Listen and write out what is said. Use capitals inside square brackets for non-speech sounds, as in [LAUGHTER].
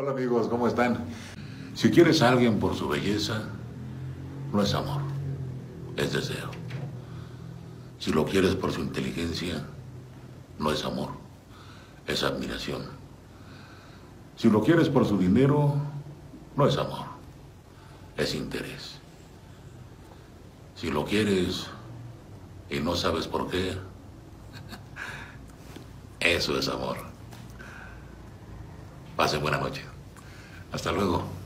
Hola amigos, ¿cómo están? Si quieres a alguien por su belleza, no es amor, es deseo. Si lo quieres por su inteligencia, no es amor, es admiración. Si lo quieres por su dinero, no es amor, es interés. Si lo quieres y no sabes por qué, [LAUGHS] eso es amor. Pase buena noche. Hasta luego.